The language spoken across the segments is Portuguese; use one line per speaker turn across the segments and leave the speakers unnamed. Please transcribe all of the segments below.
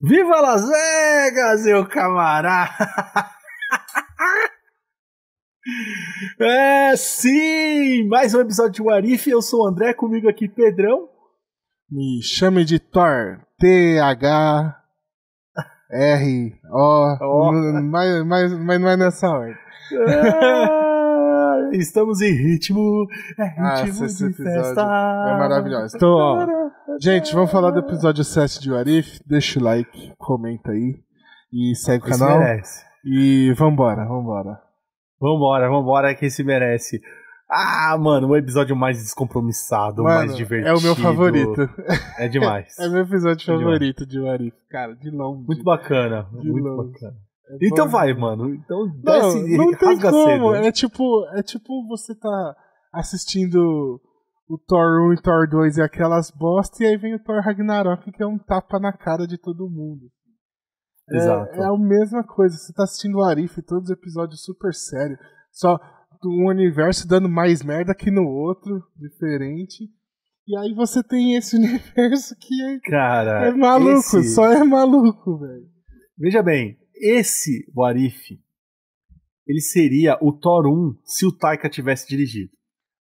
Viva Las Vegas, meu camarada! É, sim! Mais um episódio de Warif. Eu sou o André, comigo aqui Pedrão.
Me chame de Thor. T-H. R. O.
Ó.
Mas, mas, mas não é nessa ordem.
Ah, Estamos em ritmo. É
Ah,
ritmo
esse
de
episódio
festa.
É maravilhoso. Então, ó. Gente, vamos falar do episódio 7 de Warif. Deixa o like, comenta aí. E segue o canal.
merece.
E vambora, vambora.
Vambora, vambora, que esse merece. Ah, mano, o episódio mais descompromissado, mais
Mano,
divertido.
é o meu favorito.
É demais.
É meu episódio
É demais.
favorito de Warif. Cara, de longe.
Muito bacana,
De
muito
longe.
bacana.
É
Então vai, mano. Então
Não,
desce,
não tem
rasga
como.
cedo.
É tipo, é tipo você tá assistindo o Thor 1 e Thor 2 e aquelas bosta, e aí vem o Thor Ragnarok, que é um tapa na cara de todo mundo. É-
Exato.
É, a mesma coisa. Você tá assistindo o Arif, todos os episódios super sérios. Só um universo dando mais merda que no outro, diferente. E aí você tem esse universo que é,
Cara,
é maluco,
esse-
só é maluco, velho.
Veja bem, esse Warif, ele seria o Thor 1 se o Taika tivesse dirigido.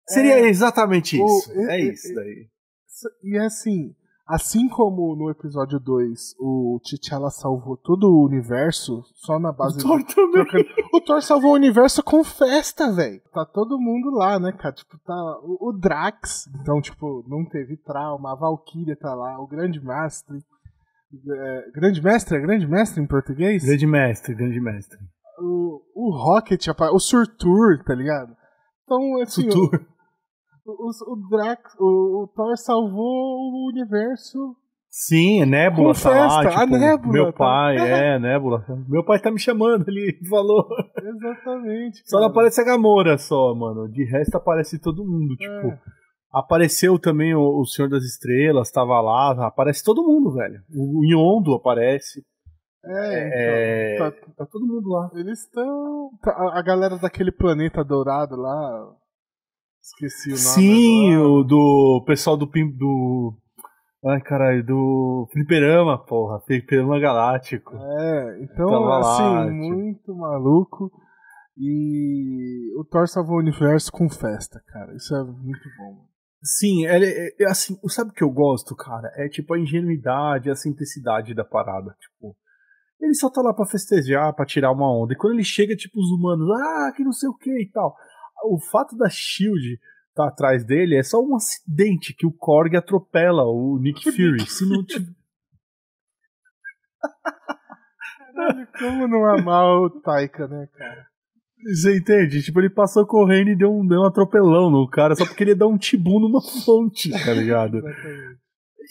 Seria
É.
exatamente
O-
isso.
e-
é
e-
isso daí.
E assim, assim como no episódio 2 o T'Challa salvou todo o universo só na base
O Thor
do-
também.
O Thor salvou o universo com festa, velho. Tá todo mundo lá, né, cara? Tipo, tá o, o Drax, então, tipo, não teve trauma, a Valkyria tá lá, o Grande Mestre. É, grande Mestre? É Grande Mestre em português?
Grande mestre, grande mestre.
O, o Rocket, o Surtur, tá ligado? Então, assim, o-
Sutur.
o, o, o Drax, o, o Thor salvou o universo
Sim, é Nebula
Com
tá lá,
festa, a
tipo,
Nebula
meu
tá-
pai, é, Nebula. Meu pai tá me chamando ali, falou.
Exatamente.
Só não
cara.
aparece a Gamora só, mano. De resto aparece todo mundo, tipo.
É.
Apareceu também o, o Senhor das Estrelas, tava lá, aparece todo mundo, velho. O Yondo aparece.
É,
É,
então,
tá,
tá-
todo mundo lá.
eles estão. a, a galera daquele planeta dourado lá. Esqueci o nome.
Sim,
agora.
o do pessoal do Pim- do Ai, caralho, do Fliperama, porra, Fliperama Galáctico.
É, então,
lá,
assim,
tipo.
muito maluco. E o Thor salvou o universo com festa, cara. Isso é muito bom.
Sim, ele, é, é assim, sabe o que eu gosto, cara? É tipo a ingenuidade, a simplicidade da parada, tipo. Ele só tá lá pra festejar, pra tirar uma onda. E quando ele chega, tipo, os humanos, ah, que não sei o que e tal. O fato da Shield tá atrás dele é só um acidente que o Korg atropela o Nick Fury. Se não tiver.
Caralho, como não amar o Taika, né, cara?
Você entende? Tipo, ele passou correndo e deu um, deu um atropelão no cara só porque ele ia dar um tibu numa fonte, tá ligado?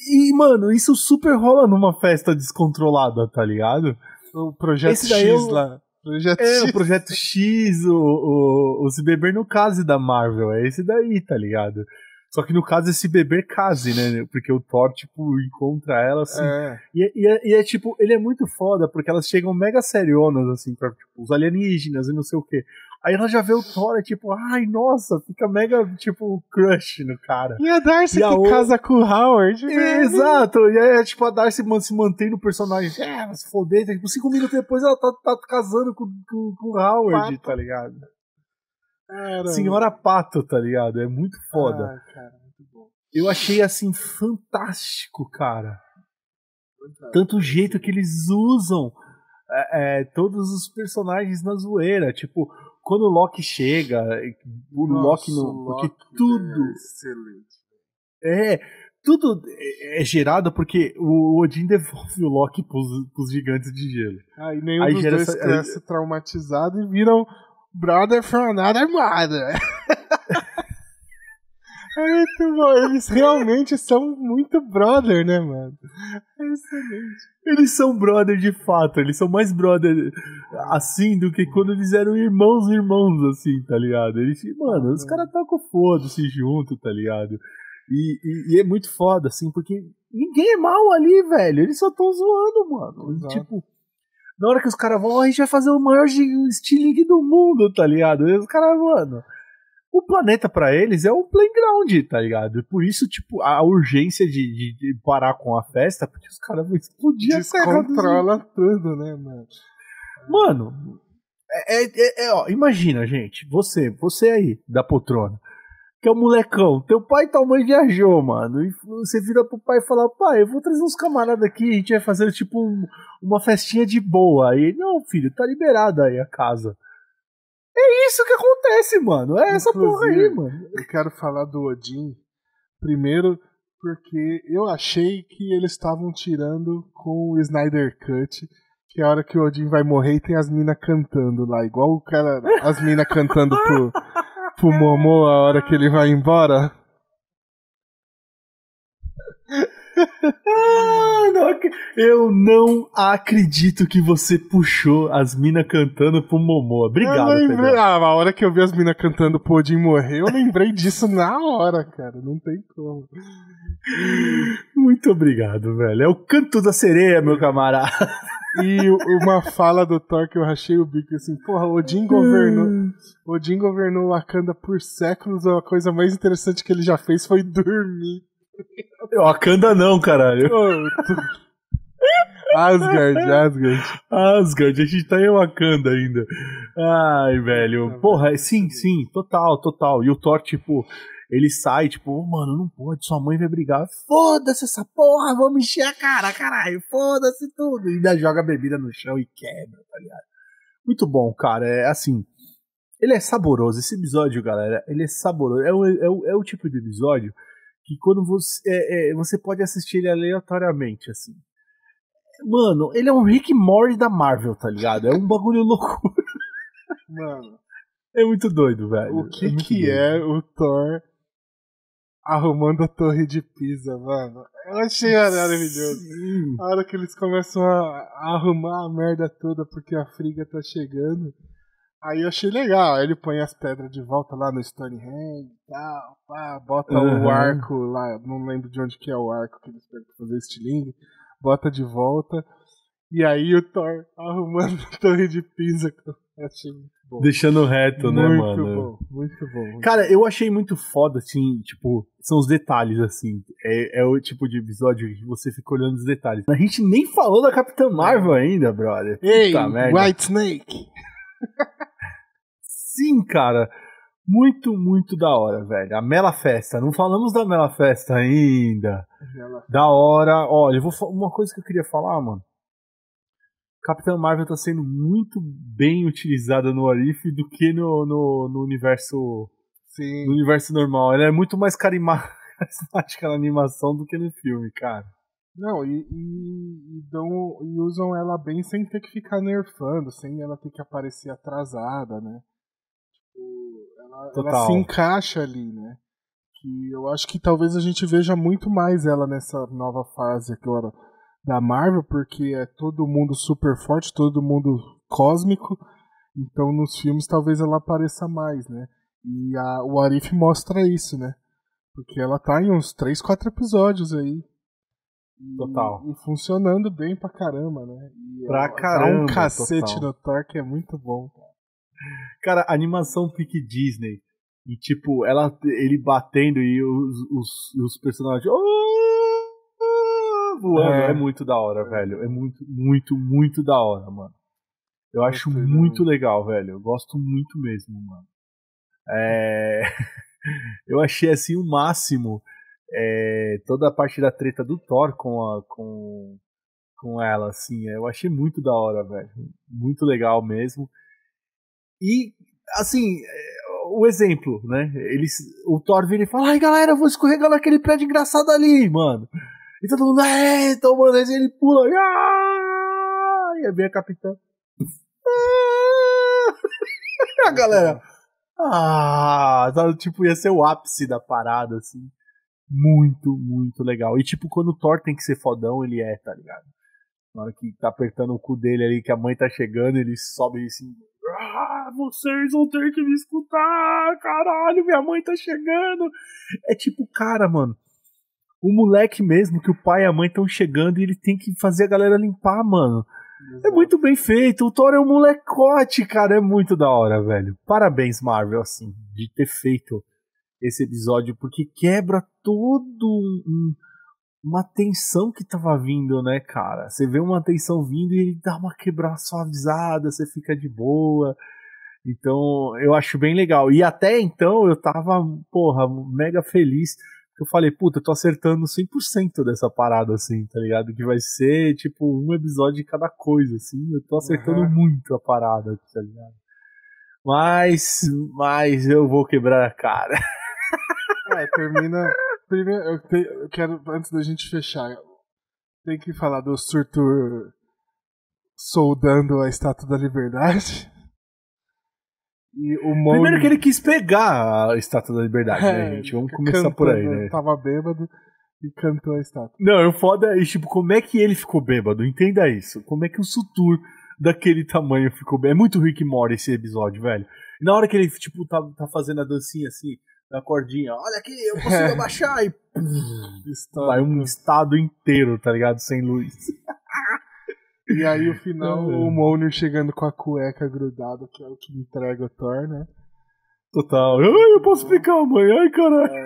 E, mano, isso super rola numa festa descontrolada, tá ligado?
O Projeto
Esse daí
X
eu-
lá. Projeto
É,
X.
o Projeto X, o, o, o Se Beber no Case da Marvel, é esse daí, tá ligado? Só que no caso é Se Beber Case, né? Porque o Thor, tipo, encontra ela, assim.
É.
E, é- e é, e é, tipo, ele é muito foda, porque elas chegam mega serionas, assim, pra tipo, os alienígenas e não sei o quê. Aí ela já vê o Thor, é tipo, ai, nossa, fica mega, tipo, crush no cara.
E a Darcy
E a
que
o-
casa com o Howard. velho.
Exato, e aí é tipo a Darcy se mantém no personagem, é, mas se foder, tipo, cinco minutos depois ela tá, tá casando com, com, com o Howard,
Pato.
tá ligado?
Cara,
Senhora Pato, tá ligado? É muito foda.
Ah, cara, muito bom.
Eu achei assim fantástico, cara. Tanto o jeito que eles usam é, é, todos os personagens na zoeira. Tipo, quando o Loki chega, o Loki
Nossa,
no.
o
Porque
Loki,
tudo.
velho, é Excelente.
É, tudo é é gerado porque o Odin devolve o Loki pros, pros gigantes de gelo.
Ah, e nenhum
Aí
dos dois
essa-
cresce traumatizado e viram brother from another mother. É muito bom. Eles realmente são muito brother, né, mano? É excelente.
Eles são brother de fato, eles são mais brother assim do que quando eles eram irmãos, irmãos, assim, tá ligado? Eles, mano, os caras tocam foda-se junto, tá ligado? E, e- e é muito foda, assim, porque ninguém é mal ali, velho. Eles só tão zoando, mano.
Exato.
tipo, na hora que os caras vão, "Ó, a gente vai fazer o maior Steam do mundo, tá ligado? E os caras, mano. o planeta para eles é um playground, tá ligado? E por isso, tipo, a urgência de, de, de parar com a festa, porque os caras vão explodir
Descontrola tudo, né, mano?
Mano, é, é, é, ó, imagina, gente, você, você aí, da poltrona, que é o um molecão, teu pai e tua mãe viajou, mano, e você vira pro pai e fala, pai, eu vou trazer uns camaradas aqui, a gente vai fazer, tipo, um, uma festinha de boa. Aí, não, filho, tá liberada aí a casa. É isso que acontece, mano. É essa Inclusive, porra aí, mano.
Eu quero falar do Odin. Primeiro, porque eu achei que eles estavam tirando com o Snyder Cut. Que é a hora que o Odin vai morrer e tem as minas cantando lá. Igual o cara. As minas cantando pro, pro Momo a hora que ele vai embora.
ah, não, eu não acredito que você puxou as minas cantando pro Momoa. Obrigado,
eu lembrei, Ah, a hora que eu vi as minas cantando pro Odin morrer, eu lembrei disso na hora, cara. Não tem como.
Muito obrigado, velho. É o canto da sereia, meu camarada.
E uma fala do Thor que eu rachei o bico assim, porra, Odin governou. Odin governou Wakanda por séculos, a coisa mais interessante que ele já fez foi dormir.
Wakanda não, caralho.
Asgard, Asgard.
Asgard, a gente tá em Wakanda ainda. Ai, velho. Porra, sim, sim, total, total. E o Thor, tipo, ele sai, tipo, oh, mano, não pode, sua mãe vai brigar. Foda-se essa porra, vamos encher a cara, caralho, foda-se tudo. E ainda joga a bebida no chão e quebra, tá ligado? Muito bom, cara. É assim. Ele é saboroso. Esse episódio, galera, ele é saboroso. É o, é o, é o tipo de episódio que quando você, é, é, você pode assistir ele aleatoriamente, assim. Mano, ele é um Rick Morty da Marvel, tá ligado? É um bagulho loucura.
Mano.
É muito doido, velho.
O que
é
que
doido.
é o Thor arrumando a torre de Pisa, mano? Eu achei maravilhoso.
Sim.
A hora que eles começam a, a arrumar a merda toda porque a friga tá chegando. Aí eu achei legal. Aí ele põe as pedras de volta lá no Stonehenge e tal. Pá, bota
Uhum.
o arco lá. Não lembro de onde que é o arco que eles pegam pra fazer estilingue. Bota de volta. E aí o Thor arrumando a torre de Pisa. Eu achei muito bom.
Deixando reto, né,
muito
mano?
bom, muito bom. muito
Cara, eu achei muito foda, assim, tipo, são os detalhes, assim. É, é o tipo de episódio que você fica olhando os detalhes. A gente nem falou da Capitã Marvel ainda, brother.
Ei,
Puta merda.
White Snake!
Sim, cara. Muito, muito da hora, velho. A Mela Festa. Não falamos da Mela Festa ainda.
Ela-
Da hora. Olha, eu vou uma coisa que eu queria falar, mano. Capitã Marvel tá sendo muito bem utilizada no Arif do que no, no, no universo
Sim.
no universo normal. Ela é muito mais carismática na animação do que no filme, cara.
Não, e, e, e dão, e usam ela bem sem ter que ficar nerfando, sem ela ter que aparecer atrasada, né? Tipo, ela, ela se encaixa ali, né? Que eu acho que talvez a gente veja muito mais ela nessa nova fase agora da Marvel, porque é todo mundo super forte, todo mundo cósmico. Então nos filmes talvez ela apareça mais, né? E a, o Arif mostra isso, né? Porque ela tá em uns 3, 4 episódios aí.
Total.
E funcionando bem pra caramba, né? E
Pra
ela dá
caramba,
um cacete
total.
no Thor que é muito bom.
Cara, animação pique Disney. E tipo, ela, ele batendo e os, os, os personagens. "Oh, oh", voando.
É.
É. muito da hora, velho. É muito, muito, muito da hora, mano. Eu acho muito
muito.
legal, velho. Eu gosto muito mesmo, mano. É... eu achei assim o máximo é, toda a parte da treta do Thor com, a, com, com ela, assim. Eu achei muito da hora, velho. Muito legal mesmo. E, assim, é, o exemplo, né? Eles, o Thor vira e fala: Ai, galera, eu vou escorregar naquele prédio engraçado ali, mano. E todo mundo, é, então, mano, aí ele pula. "Ah!" E aí vem a capitã. "Ah!" a galera. Ah, sabe, tipo, ia ser o ápice da parada, assim. Muito, muito legal. E, tipo, quando o Thor tem que ser fodão, ele é, tá ligado? Na hora que tá apertando o cu dele ali, que a mãe tá chegando, ele sobe assim. Ah, vocês vão ter que me escutar, caralho, minha mãe tá chegando. É tipo, cara, mano. O moleque mesmo, que o pai e a mãe estão chegando e ele tem que fazer a galera limpar, mano. Exato. É muito bem feito. O Thor é um molecote, cara. É muito da hora, velho. Parabéns, Marvel, assim, de ter feito esse episódio, porque quebra todo um, uma tensão que tava vindo, né, cara? Você vê uma tensão vindo e ele dá uma quebrada suavizada, você fica de boa. Então, eu acho bem legal. E até então eu tava, porra, mega feliz. Eu falei, puta, eu tô acertando 100% dessa parada, assim, tá ligado? Que vai ser, tipo, um episódio de cada coisa, assim. Eu tô acertando uhum. muito a parada, tá ligado? Mas, mas eu vou quebrar a cara.
É, termina. Primeiro, eu, te, eu quero, antes da gente fechar, tem que falar do Surtur soldando a Estátua da Liberdade.
E o. Primeiro que ele quis pegar a Estátua da Liberdade, né, é, né, gente? Vamos começar cantando, por aí, né?
Tava bêbado e cantou a estátua.
Não, o foda é, tipo, como é que ele ficou bêbado? Entenda isso. Como é que o Sutur daquele tamanho ficou bêbado? É muito Rick Mori esse episódio, velho. E na hora que ele, tipo, tá, tá fazendo a dancinha assim, na cordinha, olha aqui, eu consigo abaixar e vai um estado inteiro, tá ligado? Sem luz.
E aí o final, o Mjolnir chegando com a cueca grudada, que é o que entrega o Thor, né?
Total. Eu, eu posso explicar, mãe. Ai, caralho. É.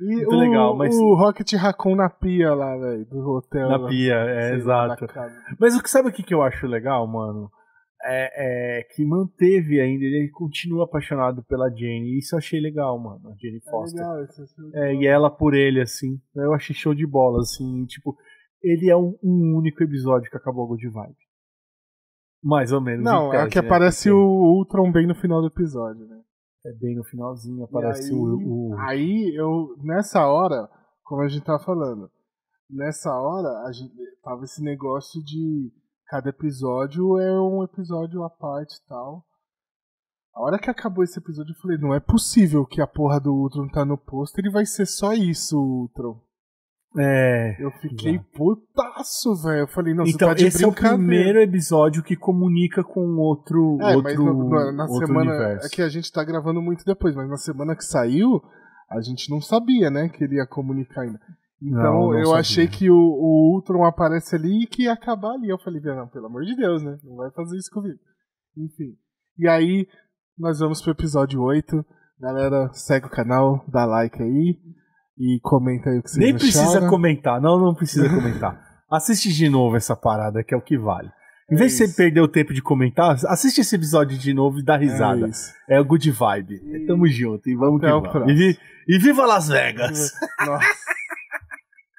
E Muito o, legal, mas... o Rocket Raccoon na pia lá, velho, do hotel.
Na lá, pia, é, exato. Mas o que sabe o que, que eu acho legal, mano? É, é, que manteve ainda, ele continua apaixonado pela Jane. E isso eu achei legal, mano. A Jane é Foster. Legal, isso é, e ela por ele, assim. Eu achei show de bola, assim. Tipo, ele é um, um único episódio que acabou a Good Vibe. Mais ou menos.
Não, tese, é que né? aparece Porque... o Ultron bem no final do episódio, né?
É bem no finalzinho, aparece aí, o,
o, Aí eu, nessa hora, como a gente tava falando, nessa hora a gente tava esse negócio de cada episódio é um episódio à parte e tal. A hora que acabou esse episódio, eu falei, não é possível que a porra do Ultron tá no posto, ele vai ser só isso, Ultron.
É.
Eu fiquei exato. putaço, velho. Eu falei, não, então,
você tá esse é o primeiro episódio que comunica com outro, é, outro, mas no, no, na
semana,
universo.
É que a gente tá gravando muito depois, mas na semana que saiu, a gente não sabia, né, que ele ia comunicar ainda. Então não, não eu sabia. achei que o, o Ultron aparece ali e que ia acabar ali. Eu falei, não, pelo amor de Deus, né? Não vai fazer isso comigo. Enfim. E aí, nós vamos pro episódio 8. Galera, segue o canal, dá like aí. E comenta aí o que vocês
Nem precisa comentar, não, não precisa comentar. Assiste de novo essa parada, que é o que vale. Em é vez de você perder o tempo de comentar, assiste esse episódio de novo e dá risada. É, é o good vibe. E... Tamo junto e vamos Até que vamos. E, e viva Las Vegas!
Nossa.